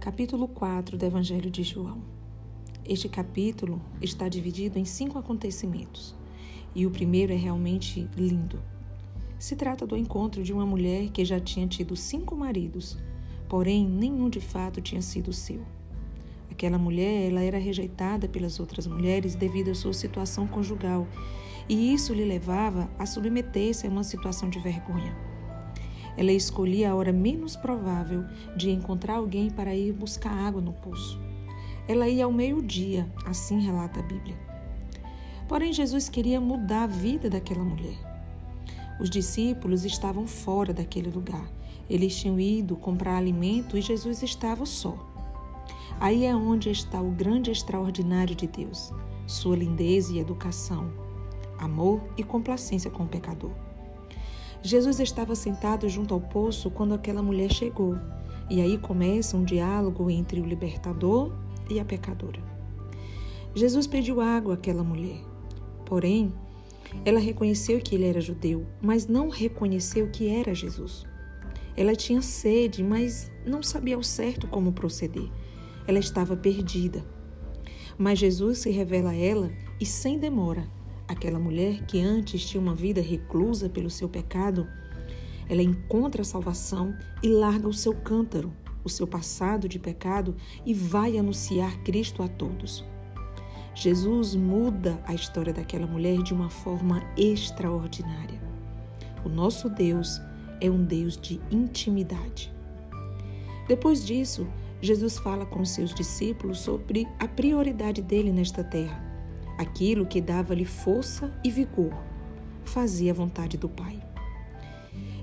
Capítulo 4 do Evangelho de João. Este capítulo está dividido em cinco acontecimentos e o primeiro é realmente lindo. Se trata do encontro de uma mulher que já tinha tido cinco maridos, porém nenhum de fato tinha sido seu. Aquela mulher, ela era rejeitada pelas outras mulheres devido à sua situação conjugal, e isso lhe levava a submeter-se a uma situação de vergonha. Ela escolhia a hora menos provável de encontrar alguém para ir buscar água no poço. Ela ia ao meio-dia, assim relata a Bíblia. Porém, Jesus queria mudar a vida daquela mulher. Os discípulos estavam fora daquele lugar. Eles tinham ido comprar alimento e Jesus estava só. Aí é onde está o grande extraordinário de Deus, sua lindeza e educação, amor e complacência com o pecador. Jesus estava sentado junto ao poço quando aquela mulher chegou, e aí começa um diálogo entre o libertador e a pecadora. Jesus pediu água àquela mulher, porém, ela reconheceu que ele era judeu, mas não reconheceu que era Jesus. Ela tinha sede, mas não sabia ao certo como proceder. Ela estava perdida. Mas Jesus se revela a ela e, sem demora, aquela mulher que antes tinha uma vida reclusa pelo seu pecado, ela encontra a salvação e larga o seu cântaro, o seu passado de pecado e vai anunciar Cristo a todos. Jesus muda a história daquela mulher de uma forma extraordinária. O nosso Deus é um Deus de intimidade. Depois disso, Jesus fala com seus discípulos sobre a prioridade dele nesta terra, aquilo que dava-lhe força e vigor, fazia a vontade do Pai.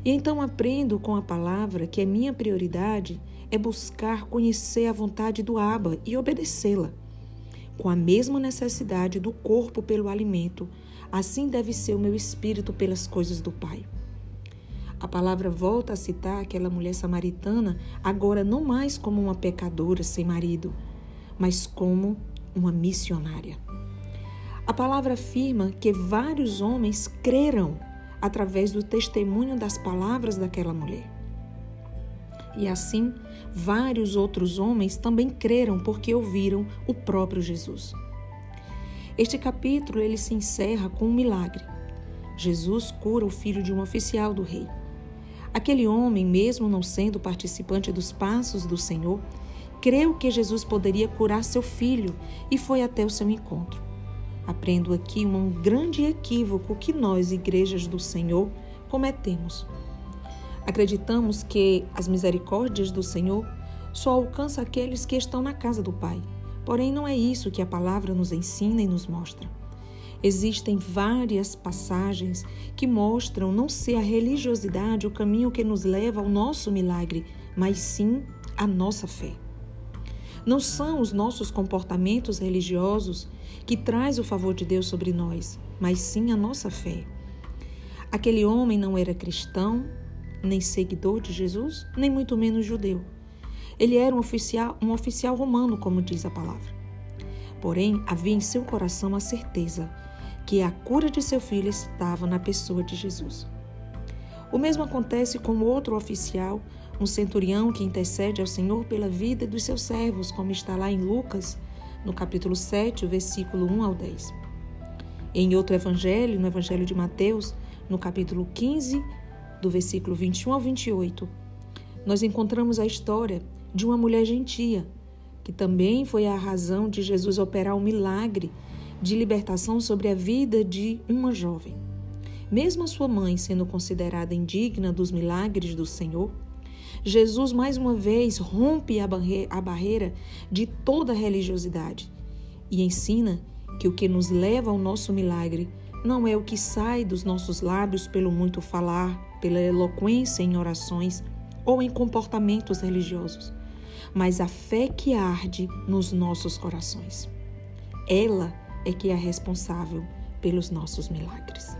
E então aprendo com a palavra que a minha prioridade é buscar conhecer a vontade do Abba e obedecê-la. Com a mesma necessidade do corpo pelo alimento, assim deve ser o meu espírito pelas coisas do Pai. A palavra volta a citar aquela mulher samaritana, agora não mais como uma pecadora sem marido, mas como uma missionária. A palavra afirma que vários homens creram através do testemunho das palavras daquela mulher. E assim, vários outros homens também creram porque ouviram o próprio Jesus. Este capítulo ele se encerra com um milagre. Jesus cura o filho de um oficial do rei. Aquele homem, mesmo não sendo participante dos passos do Senhor, creu que Jesus poderia curar seu filho e foi até o seu encontro. Aprendo aqui um grande equívoco que nós, igrejas do Senhor, cometemos. Acreditamos que as misericórdias do Senhor só alcançam aqueles que estão na casa do Pai. Porém, não é isso que a palavra nos ensina e nos mostra. Existem várias passagens que mostram não ser a religiosidade o caminho que nos leva ao nosso milagre, mas sim a nossa fé. Não são os nossos comportamentos religiosos que traz o favor de Deus sobre nós, mas sim a nossa fé. Aquele homem não era cristão, nem seguidor de Jesus, nem muito menos judeu. Ele era um oficial, um oficial romano, como diz a palavra. Porém, havia em seu coração a certeza que a cura de seu filho estava na pessoa de Jesus. O mesmo acontece com outro oficial, um centurião que intercede ao Senhor pela vida dos seus servos, como está lá em Lucas, no capítulo 7, versículo 1 ao 10. Em outro evangelho, no evangelho de Mateus, no capítulo 15, do versículo 21 ao 28, nós encontramos a história de uma mulher gentia, que também foi a razão de Jesus operar um milagre de libertação sobre a vida de uma jovem. Mesmo a sua mãe sendo considerada indigna dos milagres do Senhor, Jesus mais uma vez rompe a, barre a barreira de toda religiosidade e ensina que o que nos leva ao nosso milagre não é o que sai dos nossos lábios pelo muito falar, pela eloquência em orações ou em comportamentos religiosos, mas a fé que arde nos nossos corações. Ela é que é responsável pelos nossos milagres.